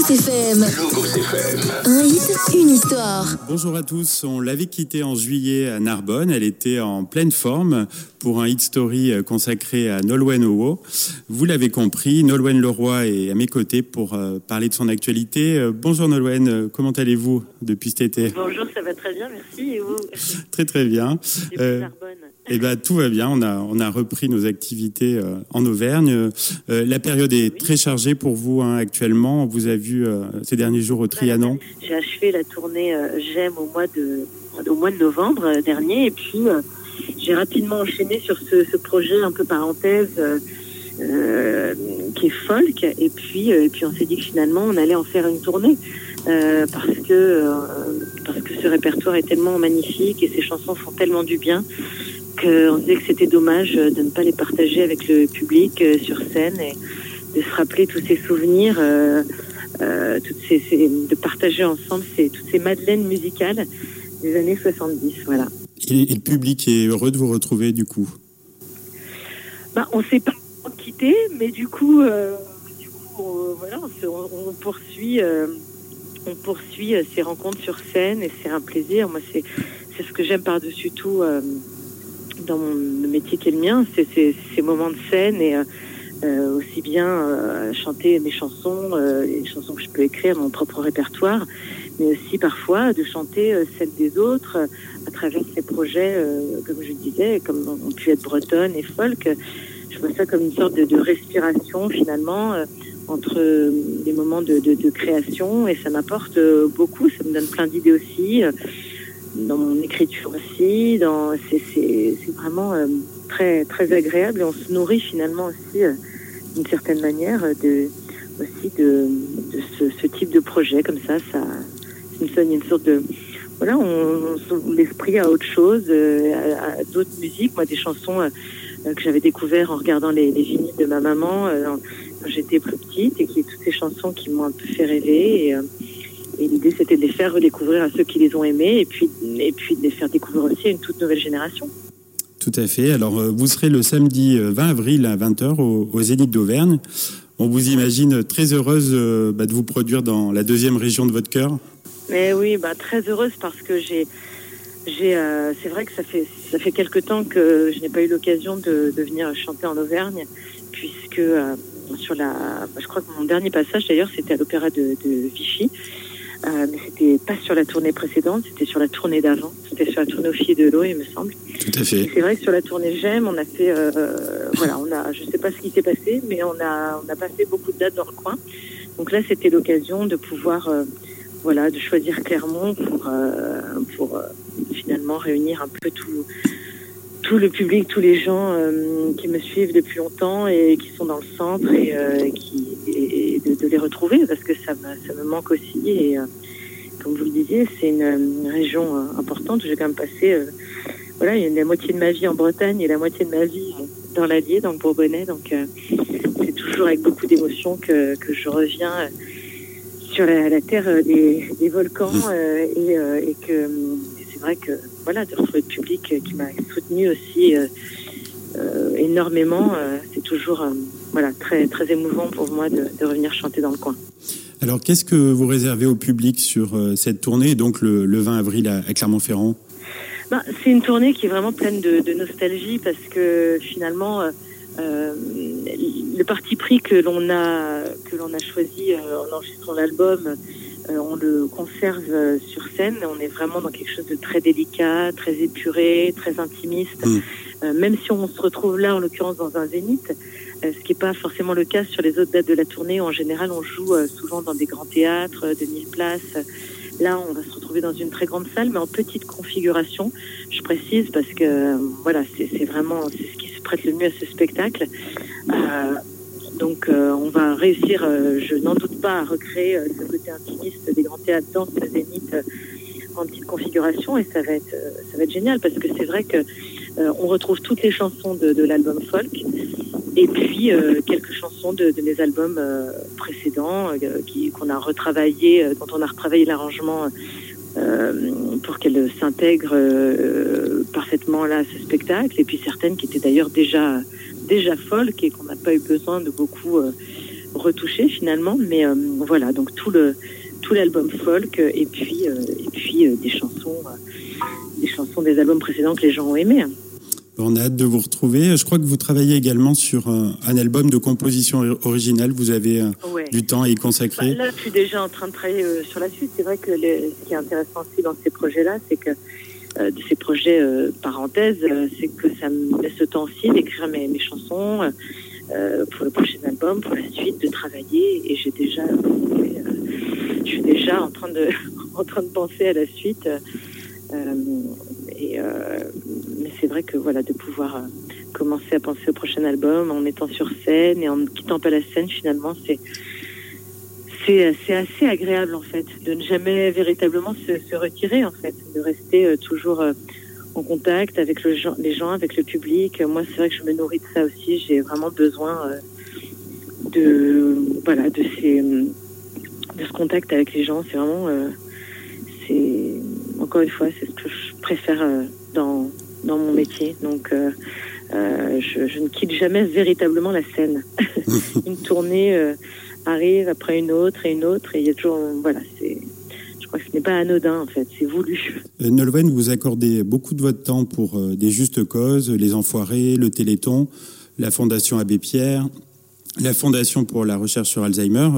Logos FM. Un hit, une histoire. Bonjour à tous. On l'avait quittée en juillet à Narbonne. Elle était en pleine forme pour un hit story consacré à Nolwenn Owo. Vous l'avez compris, Nolwenn Leroy est à mes côtés pour euh, parler de son actualité. Euh, bonjour Nolwenn, comment allez-vous depuis cet été? Bonjour, ça va très bien, merci. Et vous? Très très bien. Euh, eh ben, tout va bien. On a, on a repris nos activités euh, en Auvergne. Euh, la période est très chargée pour vous hein, actuellement. On vous a vu euh, ces derniers jours au Trianon. J'ai achevé la tournée J'aime au mois de au mois de novembre dernier et puis j'ai rapidement enchaîné sur ce, projet un peu parenthèse qui est folk et puis et puis on s'est dit que finalement on allait en faire une tournée parce que parce que ce répertoire est tellement magnifique et ces chansons font tellement du bien on disait que c'était dommage de ne pas les partager avec le public euh, sur scène et de se rappeler tous ces souvenirs, euh, euh, toutes ces, de partager ensemble ces, toutes ces madeleines musicales des années 70. Voilà. Et, le public est heureux de vous retrouver du coup? Bah, On ne s'est pas quitté, mais du coup, du coup voilà, on, poursuit, on poursuit ces rencontres sur scène et c'est un plaisir. Moi, c'est ce que j'aime par-dessus tout dans mon métier qui est le mien, c'est ces moments de scène et euh, euh, aussi bien euh, chanter mes chansons, les chansons que je peux écrire, mon propre répertoire, mais aussi parfois de chanter celles des autres à travers ces projets, comme je disais, comme on pu être bretonne et folk. Je vois ça comme une sorte de, respiration finalement entre des moments de, de création et ça m'apporte beaucoup, ça me donne plein d'idées aussi dans mon écriture aussi. Dans, c'est, c'est, c'est vraiment euh, très, très agréable et on se nourrit finalement aussi euh, d'une certaine manière de, aussi de, de ce, ce, type de projet comme ça. Ça, me sonne une sorte de voilà, on, on l'esprit à autre chose, euh, à, d'autres musiques. Moi, des chansons que j'avais découvert en regardant les, les vinyles de ma maman quand j'étais plus petite et qui toutes ces chansons qui m'ont un peu fait rêver et et l'idée, c'était de les faire redécouvrir à ceux qui les ont aimés et puis, et puis de les faire découvrir aussi à une toute nouvelle génération. Tout à fait. Alors, euh, vous serez le samedi 20 euh, avril à 20h au, au Zénith d'Auvergne. On vous imagine très heureuse euh, bah, de vous produire dans la deuxième région de votre cœur. Mais oui, bah, très heureuse parce que j'ai, j'ai, c'est vrai que ça fait ça fait quelque temps que je n'ai pas eu l'occasion de, de, venir chanter en Auvergne, puisque sur la, je crois que mon dernier passage d'ailleurs c'était à l'opéra de, de Vichy. Euh, mais c'était pas sur la tournée précédente, c'était sur la tournée d'avant. C'était sur la tournée au Filles de l'eau, il me semble. Tout à fait. C'est vrai que sur la tournée J'aime, on a fait, euh, euh, voilà, on a, je sais pas ce qui s'est passé, mais on a, on a passé beaucoup de dates dans le coin. Donc là, c'était l'occasion de pouvoir, euh, voilà, de choisir Clermont pour, euh, pour finalement réunir un peu tout, tout le public, tous les gens qui me suivent depuis longtemps et qui sont dans le centre et qui et, de, de, les retrouver parce que ça me, ça me manque aussi. Et euh, comme vous le disiez, c'est une, une, région euh, importante. J'ai quand même passé, euh, voilà, il y a la moitié de ma vie en Bretagne et la moitié de ma vie dans l'Allier, dans le Bourbonnais. Donc c'est toujours avec beaucoup d'émotion que, que je reviens sur la, la terre des, des volcans et, et que c'est vrai que voilà de retrouver le public qui m'a soutenu aussi euh, énormément. Euh, c'est toujours euh, voilà, très, très émouvant pour moi de, de, revenir chanter dans le coin. Alors, qu'est-ce que vous réservez au public sur cette tournée, donc le, le 20 avril à, à Clermont-Ferrand? Ben, C'est une tournée qui est vraiment pleine de, de nostalgie parce que finalement, euh, le parti pris que l'on a, que l'on a choisi en enregistrant l'album, on le conserve sur scène. On est vraiment dans quelque chose de très délicat, très épuré, très intimiste. Mmh. Euh, même si on se retrouve là, en l'occurrence, dans un zénith, euh, ce qui n'est pas forcément le cas sur les autres dates de la tournée. En général, on joue euh, souvent dans des grands théâtres de 1000 places. Là, on va se retrouver dans une très grande salle, mais en petite configuration. Je précise parce que voilà, c'est vraiment ce qui se prête le mieux à ce spectacle. Euh, donc, euh, on va réussir, euh, je n'en doute pas, à recréer ce côté intimiste des grands théâtres dans ce zénith en petite configuration, et ça va être, ça va être génial parce que c'est vrai que euh, on retrouve toutes les chansons de, l'album folk et puis euh, quelques chansons de, mes albums euh, précédents qu'on a retravaillé, dont on a retravaillé l'arrangement pour qu'elles s'intègrent parfaitement là à ce spectacle et puis certaines qui étaient d'ailleurs déjà déjà folk et qu'on n'a pas eu besoin de beaucoup retouché finalement. Mais voilà, donc tout le tout l'album folk et puis et puis des chansons des chansons des albums précédents que les gens ont aimés. On a hâte de vous retrouver. Je crois que vous travaillez également sur un, album de composition originale. Vous avez euh, du temps à y consacrer. Bah, là, je suis déjà en train de travailler euh, sur la suite. C'est vrai que ce qui est intéressant aussi dans ces projets-là, c'est que euh, de ces projets parenthèses, c'est que ça me laisse le temps aussi d'écrire mes, mes, chansons pour le prochain album, pour la suite, de travailler. Et j'ai déjà, je suis déjà en train de en train de penser à la suite. Et mais c'est vrai que voilà, de pouvoir euh, commencer à penser au prochain album en étant sur scène et en ne quittant pas la scène, finalement, c'est c'est assez agréable en fait de ne jamais véritablement se, retirer en fait, de rester euh, toujours euh, en contact avec le, les gens, avec le public. Moi, c'est vrai que je me nourris de ça aussi. J'ai vraiment besoin de voilà de ces de ce contact avec les gens. C'est vraiment encore une fois c'est ce que je préfère dans dans mon métier. Donc, euh, euh, je, ne quitte jamais véritablement la scène. une tournée euh, arrive après une autre et une autre, et il y a toujours, voilà, c'est. Je crois que ce n'est pas anodin en fait, c'est voulu. Nolwenn, vous accordez beaucoup de votre temps pour des justes causes, les Enfoirés, le Téléthon, la Fondation Abbé Pierre, la Fondation pour la recherche sur Alzheimer.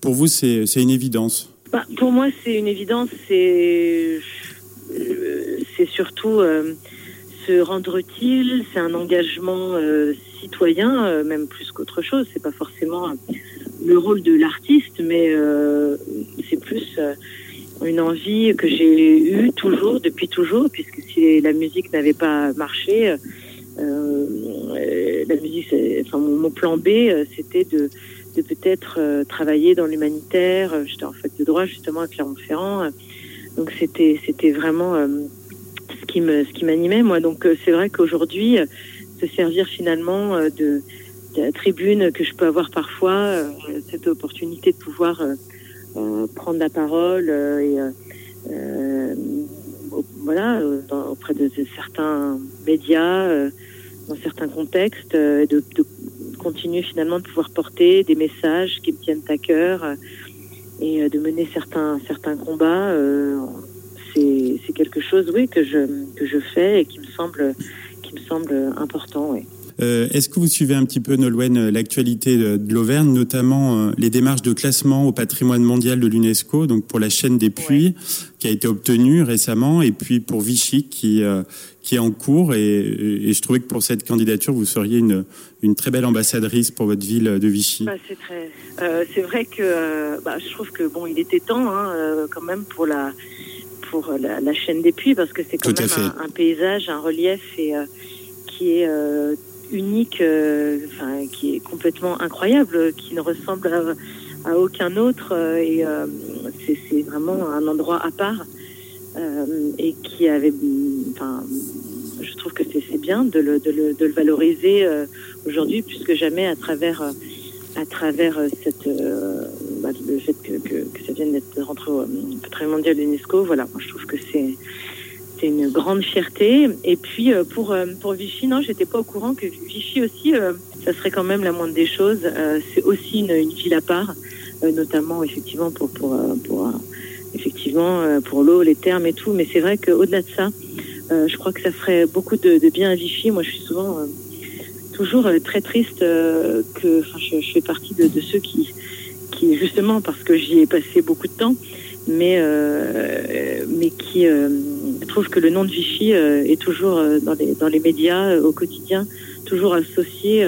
Pour vous, c'est une évidence? Bah, Pour moi, c'est une évidence. C'est surtout se rendre utile, c'est un engagement euh, citoyen, euh, même plus qu'autre chose. C'est pas forcément le rôle de l'artiste, mais euh, c'est plus une envie que j'ai eue toujours, depuis toujours, puisque si la musique n'avait pas marché, la musique, enfin mon, plan B, c'était de, peut-être travailler dans l'humanitaire. J'étais en fait de droit justement à Clermont-Ferrand, donc c'était c'était vraiment ce qui me ce qui m'animait moi. Donc euh, c'est vrai qu'aujourd'hui, euh, se servir finalement euh, de, la tribune que je peux avoir parfois, cette opportunité de pouvoir prendre la parole et voilà auprès de, certains médias dans certains contextes, de, de, continuer finalement de pouvoir porter des messages qui me tiennent à cœur et de mener certains certains combats c'est quelque chose, oui, que je, que je fais et qui me semble, qui me semble important, oui. Euh, est-ce que vous suivez un petit peu, Nolwenn, euh, l'actualité de, l'Auvergne, notamment euh, les démarches de classement au patrimoine mondial de l'UNESCO, donc pour la chaîne des puits, qui a été obtenue récemment, et puis pour Vichy, qui, qui est en cours. Et, je trouvais que pour cette candidature, vous seriez une, une très belle ambassadrice pour votre ville de Vichy. Bah, c'est vrai que bah, je trouve que bon, il était temps hein, quand même pour la pour la, chaîne des puits parce que c'est quand même un, paysage, un relief et euh, qui est euh, unique, euh, enfin qui est complètement incroyable, qui ne ressemble à, aucun autre et c'est vraiment un endroit à part et qui avait, enfin, je trouve que c'est bien de le, de le, de le valoriser aujourd'hui plus que jamais à travers à travers cette le fait que, ça vienne d'être rentré au patrimoine mondial de l'UNESCO, voilà, je trouve que c'est une grande fierté. Et puis euh, pour euh, pour Vichy, non, j'étais pas au courant que Vichy aussi, euh, ça serait quand même la moindre des choses. c'est aussi une, ville à part, notamment effectivement pour pour pour effectivement pour l'eau, les termes et tout. Mais c'est vrai qu'au-delà de ça, je crois que ça ferait beaucoup de, bien à Vichy. Moi, je suis souvent toujours très triste que, je, fais partie de ceux qui qui justement parce que j'y ai passé beaucoup de temps, mais euh, mais qui euh, trouve que le nom de Vichy euh, est toujours dans les dans les médias au quotidien, toujours associé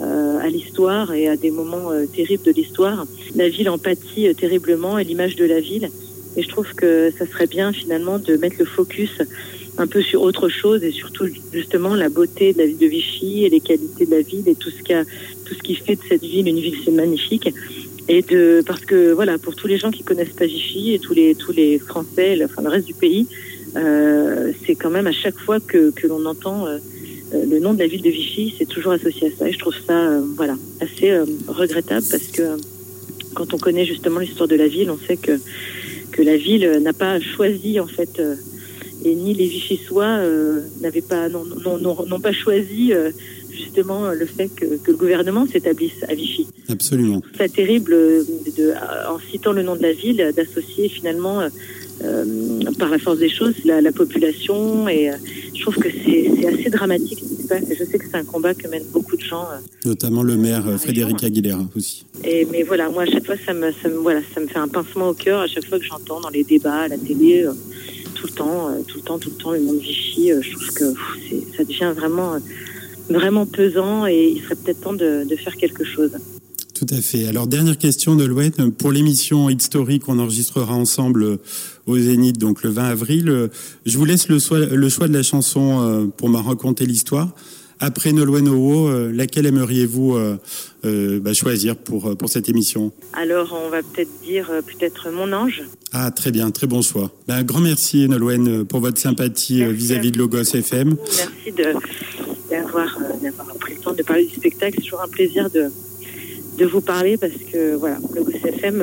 à l'histoire et à des moments terribles de l'histoire. La ville en pâtit terriblement et l'image de la ville. Et je trouve que ça serait bien finalement de mettre le focus un peu sur autre chose et surtout justement la beauté de la ville de Vichy et les qualités de la ville et tout ce qui tout ce qui fait de cette ville une ville magnifique et de parce que voilà pour tous les gens qui connaissent Vichy et tous les tous les Français, le, enfin le reste du pays, euh, c'est quand même à chaque fois que que l'on entend euh, euh, le nom de la ville de Vichy, c'est toujours associé à ça. Et je trouve ça euh, voilà assez euh, regrettable parce que quand on connaît justement l'histoire de la ville, on sait que que la ville n'a pas choisi en fait et ni les Vichysois n'avaient pas non, non, non, pas choisi justement le fait que, le gouvernement s'établisse à Vichy. Absolument. C'est terrible, de, en citant le nom de la ville, d'associer finalement euh, par la force des choses la, population et euh, je trouve que c'est assez dramatique ce qui se passe et je sais que c'est un combat que mènent beaucoup de gens. Euh, Notamment le maire Frédéric Aguilera aussi. Et, mais voilà, moi à chaque fois ça me, ça me, voilà, ça me fait un pincement au cœur à chaque fois que j'entends dans les débats, à la télé, tout le temps, tout le temps, tout le temps le monde Vichy. je trouve que ça devient vraiment, vraiment pesant et il serait peut-être temps de, faire quelque chose. Tout à fait. Alors, dernière question de Louette. Pour l'émission Hit Story qu'on enregistrera ensemble euh, au Zénith, donc le 20 avril, euh, je vous laisse le choix, le choix de la chanson euh, pour me raconter l'histoire. Après Nolwenn Owo, laquelle aimeriez-vous bah, choisir pour, pour cette émission? Alors, on va peut-être dire peut-être Mon Ange. Ah, très bien, très bon choix. Ben, un grand merci, Nolwenn, pour votre sympathie vis-à-vis de Logos FM. Merci d'avoir pris le temps de parler du spectacle. C'est toujours un plaisir de, de vous parler parce que voilà, le GOSFM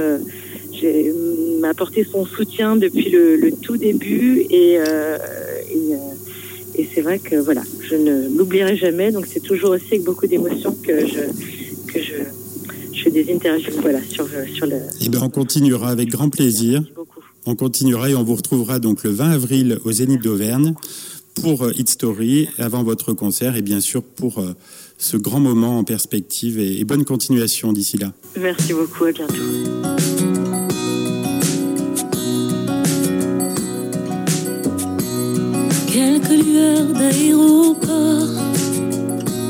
euh, m'a apporté son soutien depuis le, tout début et, euh, euh, et, c'est vrai que voilà, je ne l'oublierai jamais. Donc c'est toujours aussi avec beaucoup d'émotion que je que je, je, fais des interviews voilà sur sur le. Eh ben on continuera avec grand plaisir. On continuera et on vous retrouvera donc le 20 avril au Zénith d'Auvergne pour Hit Story avant votre concert et bien sûr pour ce grand moment en perspective et, bonne continuation d'ici là. Merci beaucoup, à bientôt. cœur d'Aéroport.